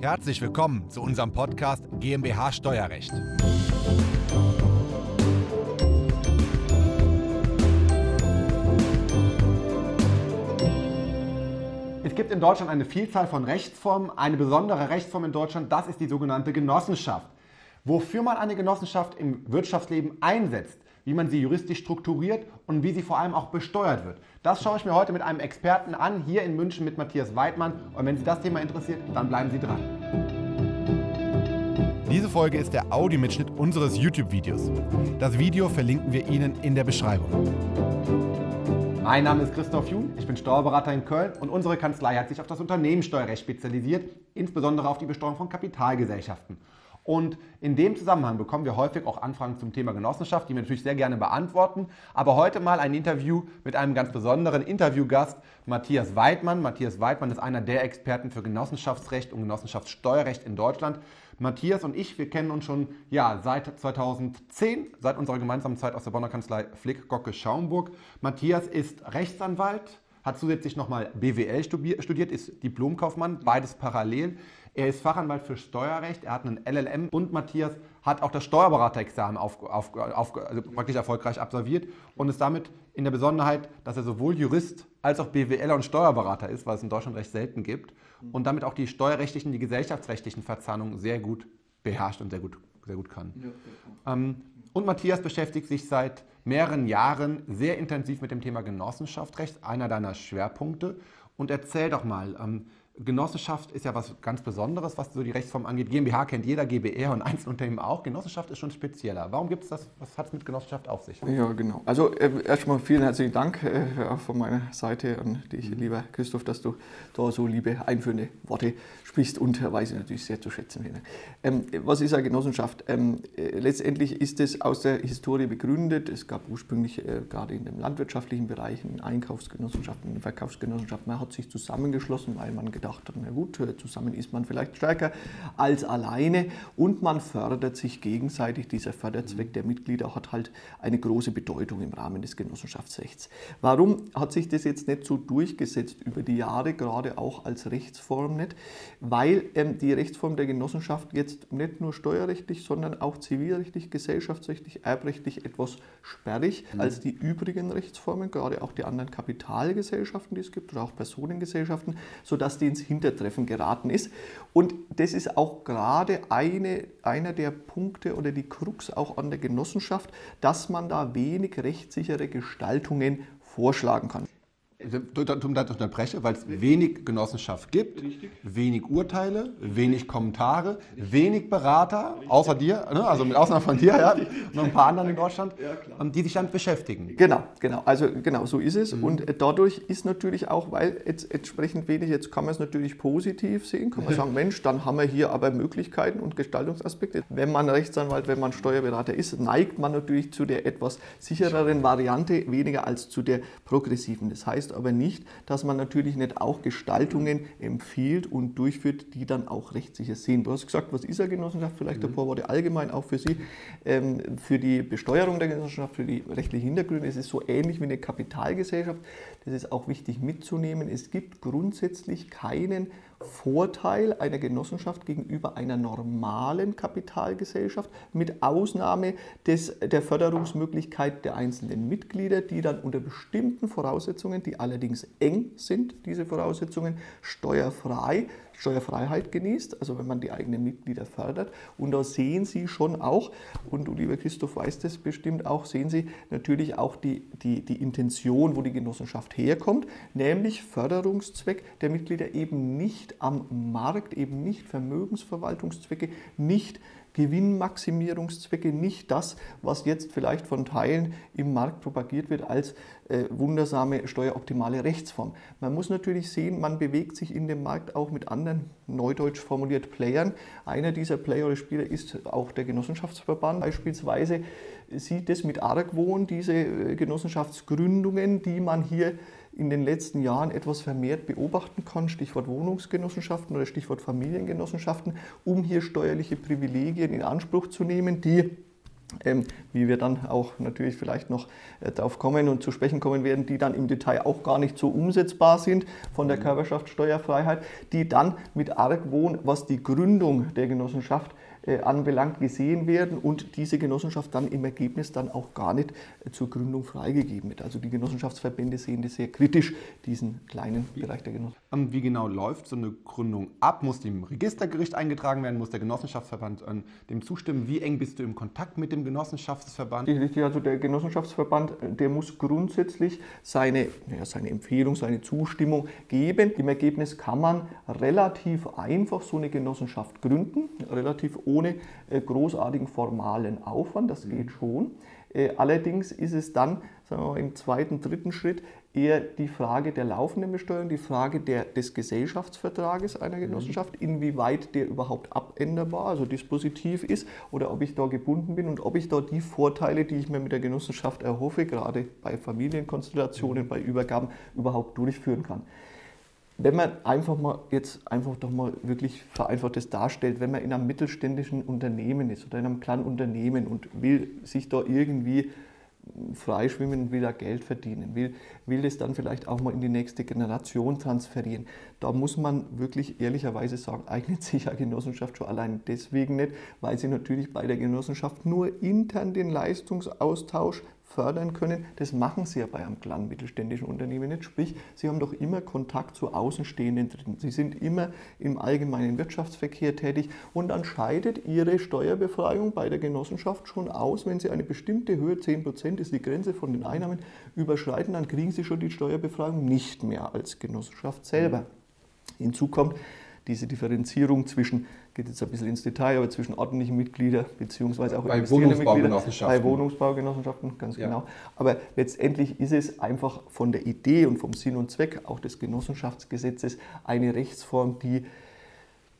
Herzlich willkommen zu unserem Podcast GmbH Steuerrecht. Es gibt in Deutschland eine Vielzahl von Rechtsformen. Eine besondere Rechtsform in Deutschland, das ist die sogenannte Genossenschaft. Wofür man eine Genossenschaft im Wirtschaftsleben einsetzt, wie man sie juristisch strukturiert und wie sie vor allem auch besteuert wird. Das schaue ich mir heute mit einem Experten an, hier in München mit Matthias Weidmann. Und wenn Sie das Thema interessiert, dann bleiben Sie dran. Diese Folge ist der Audiomitschnitt unseres YouTube-Videos. Das Video verlinken wir Ihnen in der Beschreibung. Mein Name ist Christoph Jun, ich bin Steuerberater in Köln und unsere Kanzlei hat sich auf das Unternehmenssteuerrecht spezialisiert, insbesondere auf die Besteuerung von Kapitalgesellschaften. Und in dem Zusammenhang bekommen wir häufig auch Anfragen zum Thema Genossenschaft, die wir natürlich sehr gerne beantworten. Aber heute mal ein Interview mit einem ganz besonderen Interviewgast, Matthias Weidmann. Matthias Weidmann ist einer der Experten für Genossenschaftsrecht und Genossenschaftssteuerrecht in Deutschland. Matthias und ich, wir kennen uns schon ja, seit 2010, seit unserer gemeinsamen Zeit aus der Bonner Kanzlei Flick, Gocke, Schaumburg. Matthias ist Rechtsanwalt, hat zusätzlich nochmal BWL studiert, ist Diplomkaufmann, beides parallel. Er ist Fachanwalt für Steuerrecht, er hat einen LLM und Matthias hat auch das Steuerberaterexamen auf, auf, auf, also praktisch erfolgreich absolviert und ist damit in der Besonderheit, dass er sowohl Jurist als auch BWLer und Steuerberater ist, was es in Deutschland recht selten gibt und damit auch die steuerrechtlichen, die gesellschaftsrechtlichen Verzahnungen sehr gut beherrscht und sehr gut, sehr gut kann. Ähm, und Matthias beschäftigt sich seit mehreren Jahren sehr intensiv mit dem Thema Genossenschaftsrecht, einer deiner Schwerpunkte. Und erzähl doch mal, ähm, Genossenschaft ist ja was ganz Besonderes, was so die Rechtsform angeht. GmbH kennt jeder, GbR und Einzelunternehmen auch. Genossenschaft ist schon spezieller. Warum gibt es das? Was hat es mit Genossenschaft auf sich? Ja, genau. Also äh, erstmal vielen herzlichen Dank äh, auch von meiner Seite an dich, mhm. lieber Christoph, dass du da so liebe einführende Worte sprichst und weiß ich natürlich sehr zu schätzen. Ähm, was ist eine Genossenschaft? Ähm, äh, letztendlich ist es aus der Historie begründet. Es gab ursprünglich äh, gerade in dem landwirtschaftlichen Bereich in Einkaufsgenossenschaften, in Verkaufsgenossenschaften, man hat sich zusammengeschlossen, weil man gedacht gedacht, na gut, zusammen ist man vielleicht stärker als alleine und man fördert sich gegenseitig. Dieser Förderzweck der Mitglieder hat halt eine große Bedeutung im Rahmen des Genossenschaftsrechts. Warum hat sich das jetzt nicht so durchgesetzt über die Jahre, gerade auch als Rechtsform nicht? Weil ähm, die Rechtsform der Genossenschaft jetzt nicht nur steuerrechtlich, sondern auch zivilrechtlich, gesellschaftsrechtlich, erbrechtlich etwas sperrig mhm. als die übrigen Rechtsformen, gerade auch die anderen Kapitalgesellschaften, die es gibt, oder auch Personengesellschaften, sodass die ins Hintertreffen geraten ist. Und das ist auch gerade eine, einer der Punkte oder die Krux auch an der Genossenschaft, dass man da wenig rechtssichere Gestaltungen vorschlagen kann. Tut mir unterbreche, weil es wenig Genossenschaft gibt, Richtig. wenig Urteile, wenig Kommentare, wenig Berater, außer dir, ne? also mit Ausnahme von dir, ja, noch ein paar anderen in Deutschland, ja, die sich damit beschäftigen. Genau, genau, also genau so ist es. Mhm. Und dadurch ist natürlich auch, weil jetzt entsprechend wenig, jetzt kann man es natürlich positiv sehen, kann man sagen, Mensch, dann haben wir hier aber Möglichkeiten und Gestaltungsaspekte. Wenn man Rechtsanwalt, wenn man Steuerberater ist, neigt man natürlich zu der etwas sichereren Variante, weniger als zu der progressiven. Das heißt aber nicht, dass man natürlich nicht auch Gestaltungen empfiehlt und durchführt, die dann auch rechtssicher sind. Du hast gesagt, was ist eine Genossenschaft? Vielleicht ein mhm. paar Worte allgemein auch für Sie. Ähm, für die Besteuerung der Genossenschaft, für die rechtlichen Hintergründe, es ist so ähnlich wie eine Kapitalgesellschaft. Das ist auch wichtig mitzunehmen. Es gibt grundsätzlich keinen Vorteil einer Genossenschaft gegenüber einer normalen Kapitalgesellschaft mit Ausnahme des, der Förderungsmöglichkeit der einzelnen Mitglieder, die dann unter bestimmten Voraussetzungen, die allerdings eng sind, diese Voraussetzungen, steuerfrei Steuerfreiheit genießt, also wenn man die eigenen Mitglieder fördert. Und da sehen Sie schon auch, und du lieber Christoph weißt es bestimmt auch, sehen Sie natürlich auch die, die, die Intention, wo die Genossenschaft herkommt, nämlich Förderungszweck der Mitglieder eben nicht am Markt, eben nicht Vermögensverwaltungszwecke, nicht Gewinnmaximierungszwecke, nicht das, was jetzt vielleicht von Teilen im Markt propagiert wird als äh, wundersame steueroptimale Rechtsform. Man muss natürlich sehen, man bewegt sich in dem Markt auch mit anderen, neudeutsch formuliert, Playern. Einer dieser Player oder Spieler ist auch der Genossenschaftsverband beispielsweise sieht es mit Argwohn, diese äh, Genossenschaftsgründungen, die man hier in den letzten Jahren etwas vermehrt beobachten kann, Stichwort Wohnungsgenossenschaften oder Stichwort Familiengenossenschaften, um hier steuerliche Privilegien in Anspruch zu nehmen, die ähm, wie wir dann auch natürlich vielleicht noch äh, darauf kommen und zu sprechen kommen werden, die dann im Detail auch gar nicht so umsetzbar sind von der mhm. Körperschaftssteuerfreiheit, die dann mit Argwohn, was die Gründung der Genossenschaft anbelangt, gesehen werden und diese Genossenschaft dann im Ergebnis dann auch gar nicht äh, zur Gründung freigegeben wird. Also die Genossenschaftsverbände sehen das sehr kritisch, diesen kleinen Bereich der Genossenschaft. Und wie genau läuft so eine Gründung ab? Muss die im Registergericht eingetragen werden? Muss der Genossenschaftsverband äh, dem zustimmen? Wie eng bist du im Kontakt mit dem Genossenschaftsverband? Richtig, also der Genossenschaftsverband, der muss grundsätzlich seine, ja, seine Empfehlung, seine Zustimmung geben. Im Ergebnis kann man relativ einfach so eine Genossenschaft gründen, relativ ohne äh, großartigen formalen Aufwand, das geht schon. Äh, allerdings ist es dann sagen wir mal, im zweiten, dritten Schritt eher die Frage der laufenden Besteuerung, die Frage der, des Gesellschaftsvertrages einer Genossenschaft, inwieweit der überhaupt abänderbar, also dispositiv ist oder ob ich da gebunden bin und ob ich da die Vorteile, die ich mir mit der Genossenschaft erhoffe, gerade bei Familienkonstellationen, bei Übergaben überhaupt durchführen kann wenn man einfach mal jetzt einfach doch mal wirklich vereinfacht das darstellt, wenn man in einem mittelständischen Unternehmen ist oder in einem kleinen Unternehmen und will sich da irgendwie freischwimmen und will da Geld verdienen, will, will das dann vielleicht auch mal in die nächste Generation transferieren. Da muss man wirklich ehrlicherweise sagen, eignet sich eine Genossenschaft schon allein deswegen nicht, weil sie natürlich bei der Genossenschaft nur intern den Leistungsaustausch fördern können. Das machen sie ja bei einem kleinen mittelständischen Unternehmen nicht. Sprich, sie haben doch immer Kontakt zu Außenstehenden drin. Sie sind immer im allgemeinen Wirtschaftsverkehr tätig und dann scheidet ihre Steuerbefreiung bei der Genossenschaft schon aus, wenn sie eine bestimmte Höhe, 10% ist die Grenze von den Einnahmen, überschreiten, dann kriegen sie schon die Steuerbefreiung nicht mehr als Genossenschaft selber. Hinzu kommt, diese Differenzierung zwischen, geht jetzt ein bisschen ins Detail, aber zwischen ordentlichen Mitgliedern beziehungsweise auch bei Wohnungsbaugenossenschaften. Bei Wohnungsbaugenossenschaften, ganz genau. Aber letztendlich ist es einfach von der Idee und vom Sinn und Zweck auch des Genossenschaftsgesetzes eine Rechtsform, die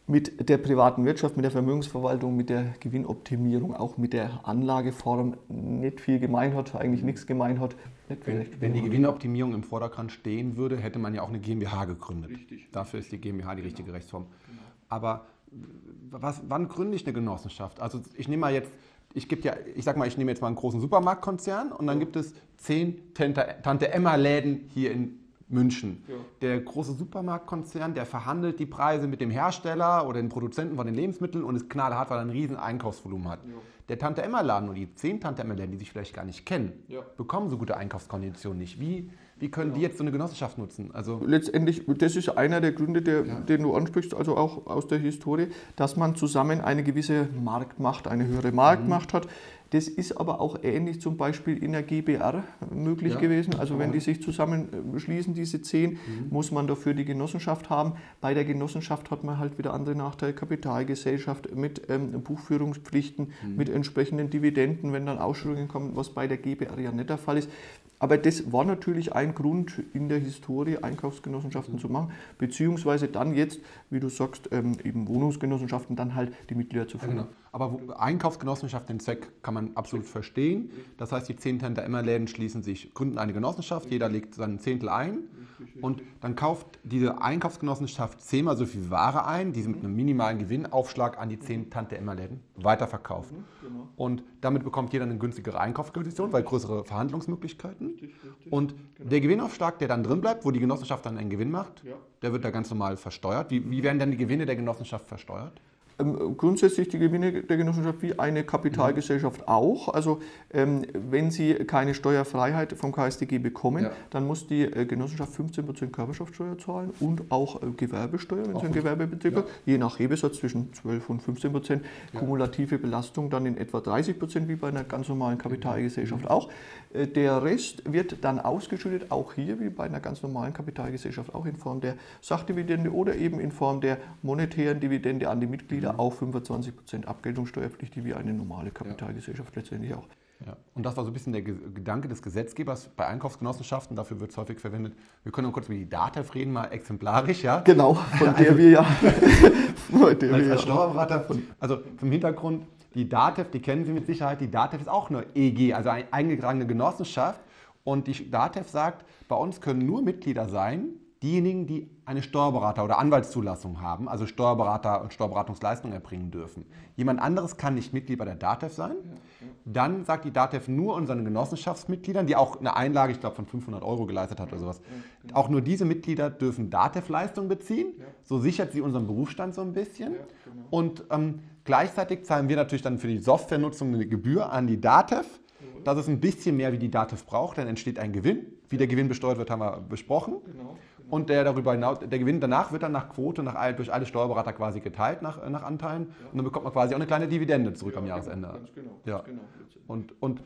mit der privaten Wirtschaft, mit der Vermögensverwaltung, mit der Gewinnoptimierung, auch mit der Anlageform nicht viel gemein hat, eigentlich nichts gemein hat. Wenn, wenn, die Gewinnoptimierung im Vordergrund stehen würde, hätte man ja auch eine GmbH gegründet. Richtig. Dafür ist die GmbH die richtige genau. Rechtsform. Genau. Aber was, wann gründe ich eine Genossenschaft? Also ich nehme mal jetzt, ich gebe ja, ich sag mal, ich nehme jetzt mal einen großen Supermarktkonzern und dann gibt es zehn Tante Emma Läden hier in München. Ja. Der große Supermarktkonzern, der verhandelt die Preise mit dem Hersteller oder den Produzenten von den Lebensmitteln und ist knallhart, weil er ein riesen Einkaufsvolumen hat. Ja. Der Tante Emma Laden und die zehn Tante Emma Läden, die sich vielleicht gar nicht kennen, ja. bekommen so gute Einkaufskonditionen nicht. Wie, wie können die jetzt so eine Genossenschaft nutzen? Also Letztendlich, das ist einer der Gründe, der, den du ansprichst, also auch aus der Historie, dass man zusammen eine gewisse Marktmacht, eine höhere Marktmacht mhm. hat. Das ist aber auch ähnlich zum Beispiel in der GBR möglich ja, gewesen. Also wenn die sich zusammenschließen, diese zehn, mhm. muss man dafür die Genossenschaft haben. Bei der Genossenschaft hat man halt wieder andere Nachteile. Kapitalgesellschaft mit ähm, Buchführungspflichten, mhm. mit entsprechenden Dividenden, wenn dann Ausschüttungen kommen, was bei der GBR ja nicht der Fall ist. Aber das war natürlich ein Grund in der Historie, Einkaufsgenossenschaften mhm. zu machen, beziehungsweise dann jetzt, wie du sagst, ähm, eben Wohnungsgenossenschaften, dann halt die Mitglieder zu führen. Ja, genau. Aber Einkaufsgenossenschaft, den Zweck kann man absolut verstehen. Das heißt, die zehn Tante Emma-Läden schließen sich, gründen eine Genossenschaft, jeder legt seinen Zehntel ein und dann kauft diese Einkaufsgenossenschaft zehnmal so viel Ware ein, die sie mit einem minimalen Gewinnaufschlag an die zehn Tante Emma-Läden weiterverkaufen. Genau. Und damit bekommt jeder eine günstigere Einkaufsposition, weil größere Verhandlungsmöglichkeiten. Und genau. der Gewinnaufschlag, der dann drin bleibt, wo die Genossenschaft dann einen Gewinn macht, der wird da ganz normal versteuert. Wie, wie werden denn die Gewinne der Genossenschaft versteuert? Ähm, grundsätzlich die Gewinne der Genossenschaft wie eine Kapitalgesellschaft auch. Also ähm, wenn Sie keine Steuerfreiheit vom KSDG bekommen, ja. dann muss die äh, Genossenschaft 15% Körperschaftssteuer zahlen und auch äh, Gewerbesteuer, wenn auch Sie ein Gewerbebetrieb ja. je nach Hebesatz zwischen 12 und 15%. Ja. Kumulative Belastung dann in etwa 30% wie bei einer ganz normalen Kapitalgesellschaft mhm. auch. Äh, der Rest wird dann ausgeschüttet, auch hier wie bei einer ganz normalen Kapitalgesellschaft, auch in Form der Sachdividende oder eben in Form der monetären Dividende an die Mitglieder wieder auch 25% Abgeltungssteuerpflichtig wie eine normale Kapitalgesellschaft ja. letztendlich auch. Ja. Und das war so ein bisschen der Gedanke des Gesetzgebers bei Einkaufsgenossenschaften, dafür wird es häufig verwendet. Wir können noch kurz über die DATEV reden, mal exemplarisch, ja? Genau, von der wir ja. der als wir Steuerberater, also vom Hintergrund, die DATEV, die kennen Sie mit Sicherheit, die DATEV ist auch eine EG, also eine eingetragene Genossenschaft. Und die DATEV sagt, bei uns können nur Mitglieder sein, diejenigen, die eine Steuerberater- oder Anwaltszulassung haben, also Steuerberater und Steuerberatungsleistungen erbringen dürfen. Jemand anderes kann nicht Mitglied bei der DATEV sein. Dann sagt die DATEV nur unseren Genossenschaftsmitgliedern, die auch eine Einlage, ich glaube, von 500 Euro geleistet hat oder sowas, auch nur diese Mitglieder dürfen DATEV-Leistungen beziehen. So sichert sie unseren Berufsstand so ein bisschen. Und ähm, gleichzeitig zahlen wir natürlich dann für die Softwarenutzung eine Gebühr an die DATEV. Das ist ein bisschen mehr, wie die DATEV braucht, dann entsteht ein Gewinn. Wie der Gewinn besteuert wird, haben wir besprochen. Und der darüber hinaus, der Gewinn danach wird dann nach Quote nach, durch alle Steuerberater quasi geteilt nach, nach Anteilen. Und dann bekommt man quasi auch eine kleine Dividende zurück am Jahresende. Ja. Und, und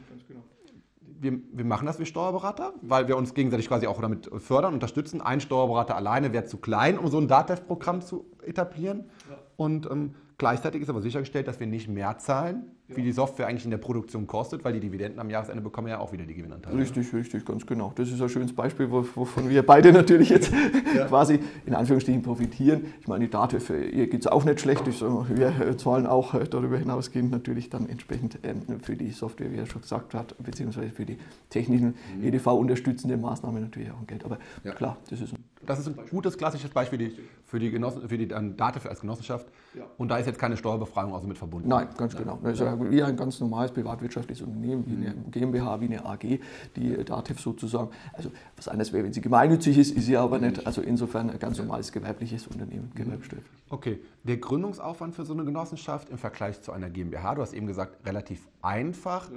wir, wir machen das wie Steuerberater, weil wir uns gegenseitig quasi auch damit fördern, unterstützen. Ein Steuerberater alleine wäre zu klein, um so ein DATEV-Programm zu etablieren. Und ähm, gleichzeitig ist aber sichergestellt, dass wir nicht mehr zahlen, wie die Software eigentlich in der Produktion kostet, weil die Dividenden am Jahresende bekommen ja auch wieder die Gewinnanteile. Richtig, richtig, ganz genau. Das ist ein schönes Beispiel, wo- wovon wir beide natürlich jetzt quasi in Anführungsstrichen profitieren. Ich meine, die DATEV, ihr geht es auch nicht schlecht. Wir äh, zahlen auch äh, darüber hinausgehend natürlich dann entsprechend ähm, für die Software, wie er schon gesagt hat, beziehungsweise für die technischen EDV-unterstützende Maßnahmen natürlich auch ein Geld. Aber Ja. klar, das ist ein Das ist ein gutes klassisches Beispiel für die, Genossen, für die ähm, DATEV als Genossenschaft. Und da ist jetzt keine Steuerbefreiung also mit verbunden. Nein, ganz genau. Das ist ja wie ein ganz normales privatwirtschaftliches Unternehmen, wie eine GmbH, wie eine AG, die DATEV sozusagen. Also was anderes wäre, wenn sie gemeinnützig ist, ist sie aber nicht. Also insofern ein ganz normales gewerbliches Unternehmen, gewerbesteuerpflichtig. Okay, der Gründungsaufwand für so eine Genossenschaft im Vergleich zu einer GmbH, du hast eben gesagt, relativ einfach.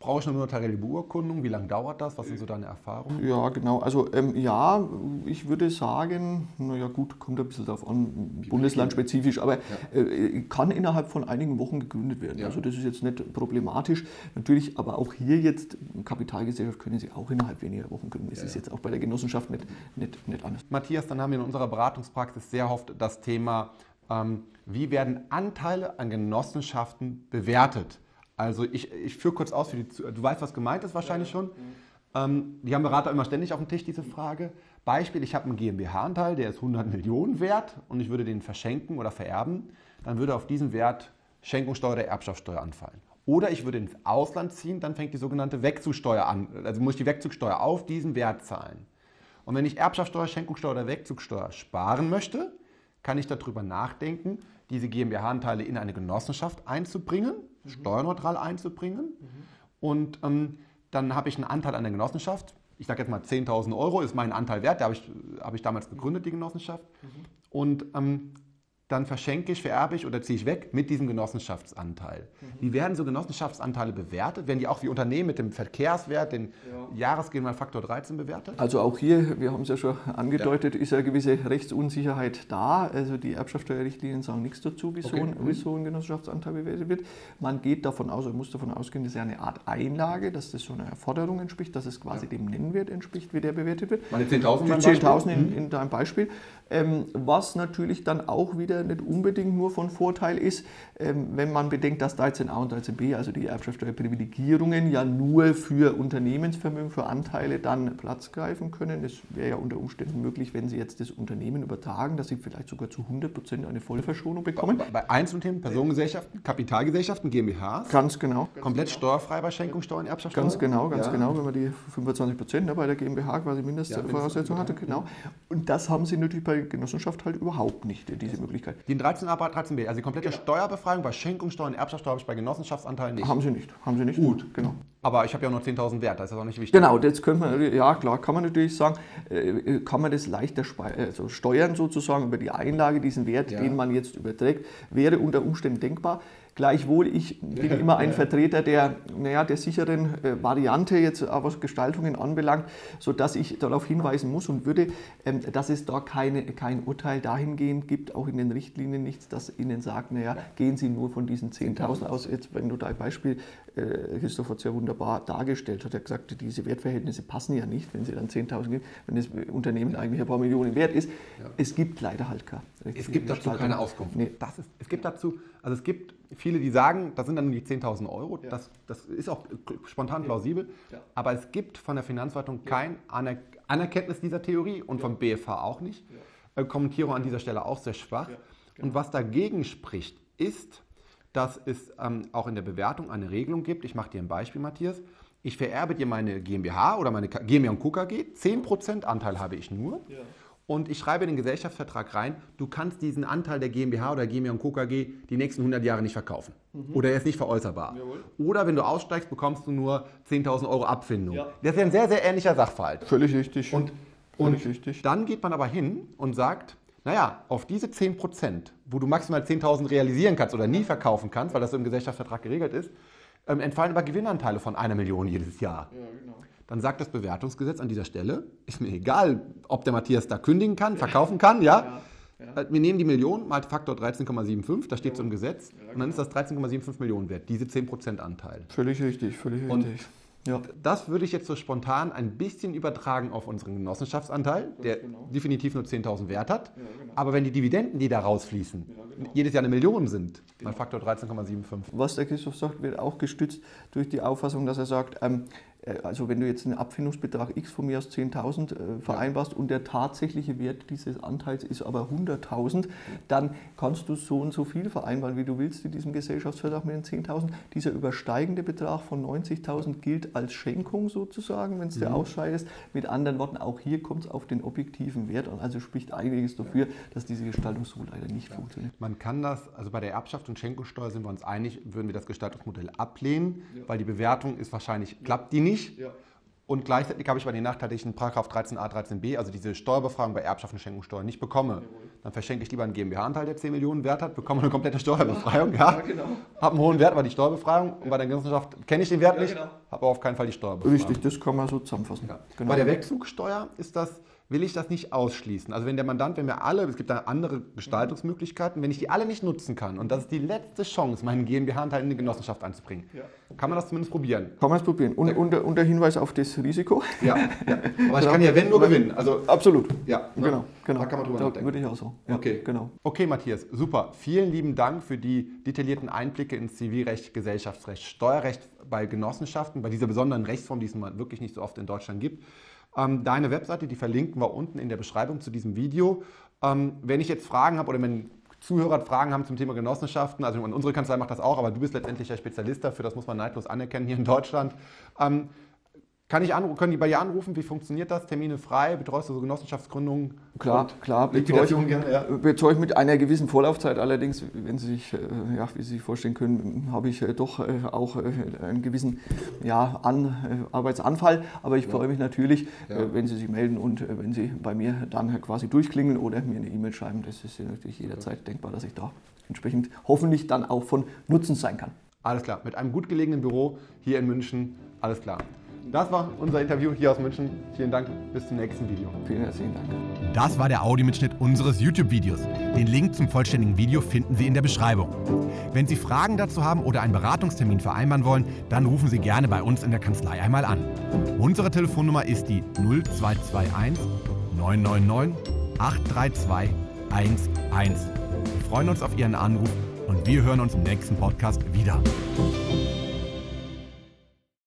Brauche ich eine notarielle Beurkundung? Wie lange dauert das? Was sind so deine Erfahrungen? Ja, genau. Also ähm, ja, ich würde sagen, naja gut, kommt ein bisschen darauf an, bundeslandspezifisch, aber äh, kann innerhalb von einigen Wochen gegründet werden. Ja. Also das ist jetzt nicht problematisch. Natürlich, aber auch hier jetzt, Kapitalgesellschaft können Sie auch innerhalb weniger Wochen gründen. Das ist jetzt auch bei der Genossenschaft nicht, nicht, nicht anders. Matthias, dann haben wir in unserer Beratungspraxis sehr oft das Thema, ähm, wie werden Anteile an Genossenschaften bewertet? Also ich, ich führe kurz aus, für die, du weißt, was gemeint ist wahrscheinlich schon. Ähm, die haben Berater immer ständig auf dem Tisch diese Frage. Beispiel, ich habe einen GmbH-Anteil, der ist 100 Millionen wert und ich würde den verschenken oder vererben. Dann würde auf diesen Wert Schenkungssteuer oder Erbschaftssteuer anfallen. Oder ich würde ins Ausland ziehen, dann fängt die sogenannte Wegzugsteuer an. Also muss ich die Wegzugsteuer auf diesen Wert zahlen. Und wenn ich Erbschaftssteuer, Schenkungssteuer oder Wegzugsteuer sparen möchte, kann ich darüber nachdenken, diese GmbH-Anteile in eine Genossenschaft einzubringen, steuerneutral einzubringen. Und ähm, dann habe ich einen Anteil an der Genossenschaft. Ich sage jetzt mal 10.000 Euro ist mein Anteil wert. Der habe ich, habe ich damals gegründet, die Genossenschaft. Und ähm, dann verschenke ich, vererbe ich oder ziehe ich weg mit diesem Genossenschaftsanteil. Wie werden so Genossenschaftsanteile bewertet? Werden die auch wie Unternehmen mit dem Verkehrswert, den Jahresgewinnmarktfaktor 13 bewertet? Also auch hier, wir haben es ja schon angedeutet, ist eine gewisse Rechtsunsicherheit da. Also die Erbschaftssteuerrichtlinien sagen nichts dazu, wie, so, ein, wie so ein Genossenschaftsanteil bewertet wird. Man geht davon aus, oder muss davon ausgehen, das ist ja eine Art Einlage, dass das so einer Forderung entspricht, dass es quasi dem Nennwert entspricht, wie der bewertet wird. Meine 10.000 Die beim 10.000 Beispiel? in, in deinem Beispiel. Ähm, was natürlich dann auch wieder nicht unbedingt nur von Vorteil ist, ähm, wenn man bedenkt, dass 13a und 13b, also die Erbschaftssteuerprivilegierungen, ja nur für Unternehmensvermögen, für Anteile dann Platz greifen können. Das wäre ja unter Umständen möglich, wenn Sie jetzt das Unternehmen übertragen, dass Sie vielleicht sogar zu 100% eine Vollverschonung bekommen. Bei- Bei Einzelunternehmen, Personengesellschaften, Kapitalgesellschaften, GmbHs, Ganz genau. komplett steuerfrei bei Schenkungssteuer und Erbschaftssteuer? Ganz genau, ganz Ja. genau, wenn man die 25 Prozent ne, bei der GmbH quasi Mindestvoraussetzung hatte, genau. Und das haben sie natürlich bei Genossenschaft halt überhaupt nicht, diese Möglichkeit. Den 13a, 13b, also die komplette Steuerbefreiung bei Schenkungssteuer und Erbschaftssteuer habe ich bei Genossenschaftsanteilen nicht. Haben sie nicht, haben sie nicht. Gut, genau. Aber ich habe ja nur 10.000 Wert, das ist auch nicht wichtig. Genau, jetzt könnte man, ja klar, kann man natürlich sagen, äh, kann man das leichter also steuern sozusagen über die Einlage, diesen Wert, Ja. den man jetzt überträgt, wäre unter Umständen denkbar. Gleichwohl, ich bin immer ein Vertreter der, naja, der sicheren äh, Variante, jetzt auch was Gestaltungen anbelangt, sodass ich darauf hinweisen muss und würde, ähm, dass es da keine, kein Urteil dahingehend gibt, auch in den Richtlinien nichts, das Ihnen sagt, naja, gehen Sie nur von diesen 10.000 aus. Jetzt, wenn du dein Beispiel, äh, Christoph hat es ja wunderbar dargestellt, hat er gesagt, diese Wertverhältnisse passen ja nicht, wenn Sie dann 10.000 geben, wenn das Unternehmen eigentlich ein paar Millionen wert ist. Es gibt leider halt keine Es gibt dazu keine Auskunft. Nee. Das ist, es gibt dazu, also es gibt viele, die sagen, das sind dann nur die 10.000 Euro. Das, das ist auch spontan plausibel. Aber es gibt von der Finanzverwaltung kein Aner Anerkenntnis dieser Theorie und vom BFH auch nicht. Äh, Kommentierung an dieser Stelle auch sehr schwach. Und was dagegen spricht, ist, dass es ähm, auch in der Bewertung eine Regelung gibt. Ich mache dir ein Beispiel, Matthias. Ich vererbe dir meine GmbH oder meine GmbH und. KG. 10% Anteil habe ich nur. und ich schreibe in den Gesellschaftsvertrag rein, du kannst diesen Anteil der GmbH oder GmbH und. KG die nächsten 100 Jahre nicht verkaufen. Mhm. Oder er ist nicht veräußerbar. Jawohl. Oder wenn du aussteigst, bekommst du nur 10.000 Euro Abfindung. Ja. Das ist ja ein sehr, sehr ähnlicher Sachverhalt. Völlig richtig. Und, Völlig und richtig. dann geht man aber hin und sagt, naja, auf diese 10 Prozent, wo du maximal 10.000 realisieren kannst oder nie verkaufen kannst, weil das so im Gesellschaftsvertrag geregelt ist, ähm, entfallen aber Gewinnanteile von einer Million jedes Jahr. Ja, genau dann sagt das Bewertungsgesetz an dieser Stelle, ist mir egal, ob der Matthias da kündigen kann, verkaufen kann, ja. ja, ja. Äh, wir nehmen die Million mal Faktor 13,75, da steht so im Gesetz, ja, und dann genau. ist das 13,75 Millionen wert, diese 10% Anteil. Völlig richtig, völlig und richtig. Ja. Das würde ich jetzt so spontan ein bisschen übertragen auf unseren Genossenschaftsanteil, der genau. definitiv nur 10.000 Wert hat. Ja, genau. Aber wenn die Dividenden, die da rausfließen, ja, genau. jedes Jahr eine Million sind, genau. mal Faktor 13,75. Was der Christoph sagt, wird auch gestützt durch die Auffassung, dass er sagt, ähm, äh, also wenn du jetzt einen Abfindungsbetrag X von mir aus 10.000 äh, vereinbarst ja. und der tatsächliche Wert dieses Anteils ist aber 100.000, dann kannst du so und so viel vereinbaren, wie du willst in diesem Gesellschaftsvertrag mit den 10.000. Dieser übersteigende Betrag von 90.000 gilt als Schenkung sozusagen, wenn es mhm. der ausscheidest. Mit anderen Worten, auch hier kommt es auf den objektiven Wert an. Also spricht einiges dafür, dass diese Gestaltung so leider nicht ja. funktioniert. Man kann das, also bei der Erbschaft und Schenkungssteuer sind wir uns einig, würden wir das Gestaltungsmodell ablehnen, ja. weil die Bewertung ist wahrscheinlich, klappt die nicht nicht. Ja. Und gleichzeitig habe ich bei den nachteiligsten Paragraph 13a, 13b, also diese Steuerbefragung bei Erbschaft und Schenkungssteuer, nicht bekomme. Dann verschenke ich lieber einen GmbH-Anteil, der 10 Millionen Wert hat, bekomme eine komplette Steuerbefreiung. Ja, ja genau. Habe einen hohen Wert, aber die Steuerbefreiung. Und bei der Genossenschaft kenne ich den Wert nicht, genau. habe aber auf keinen Fall die Steuerbefreiung. Richtig, das kann man so zusammenfassen. Genau. Bei der Wegzugsteuer ist das will ich das nicht ausschließen. Also wenn der Mandant, wenn wir alle, es gibt da andere Gestaltungsmöglichkeiten, wenn ich die alle nicht nutzen kann und das ist die letzte Chance, meinen GmbH-Anteil in die Genossenschaft einzubringen, ja. kann man das zumindest probieren. Kann man es probieren. Und unter, unter Hinweis auf das Risiko. Ja, ja. aber ich kann ja wenn nur gewinnen. Also, Absolut. Ja, genau. genau. Da kann man drüber nachdenken. Würde ich auch so. Ja, okay. Genau. Okay, Matthias, super. Vielen lieben Dank für die detaillierten Einblicke ins Zivilrecht, Gesellschaftsrecht, Steuerrecht bei Genossenschaften, bei dieser besonderen Rechtsform, die es wirklich nicht so oft in Deutschland gibt. Ähm, deine Webseite, die verlinken wir unten in der Beschreibung zu diesem Video. Ähm, wenn ich jetzt Fragen habe oder wenn Zuhörer Fragen haben zum Thema Genossenschaften, also unsere Kanzlei macht das auch, aber du bist letztendlich der Spezialist dafür, das muss man neidlos anerkennen hier in Deutschland. Ähm, kann ich anrufen, können die bei dir anrufen? Wie funktioniert das? Termine frei? Betreust du so Genossenschaftsgründungen? Klar, klar. Liquidation gerne, ja. Betreue ich mit einer gewissen Vorlaufzeit. Allerdings, wenn Sie sich, äh, ja, wie Sie sich vorstellen können, habe ich äh, doch äh, auch einen gewissen ja, An, Arbeitsanfall. Aber ich freue mich natürlich, ja. wenn Sie sich melden und wenn Sie bei mir dann quasi durchklingeln oder mir eine E-Mail schreiben. Das ist natürlich jederzeit denkbar, dass ich da entsprechend hoffentlich dann auch von Nutzen sein kann. Alles klar. Mit einem gut gelegenen Büro hier in München. Alles klar. Das war unser Interview hier aus München. Vielen Dank, bis zum nächsten Video. Vielen herzlichen Dank. Das war der Audiomitschnitt unseres YouTube-Videos. Den Link zum vollständigen Video finden Sie in der Beschreibung. Wenn Sie Fragen dazu haben oder einen Beratungstermin vereinbaren wollen, dann rufen Sie gerne bei uns in der Kanzlei einmal an. Unsere Telefonnummer ist die 0221 999 832 11. Wir freuen uns auf Ihren Anruf und wir hören uns im nächsten Podcast wieder.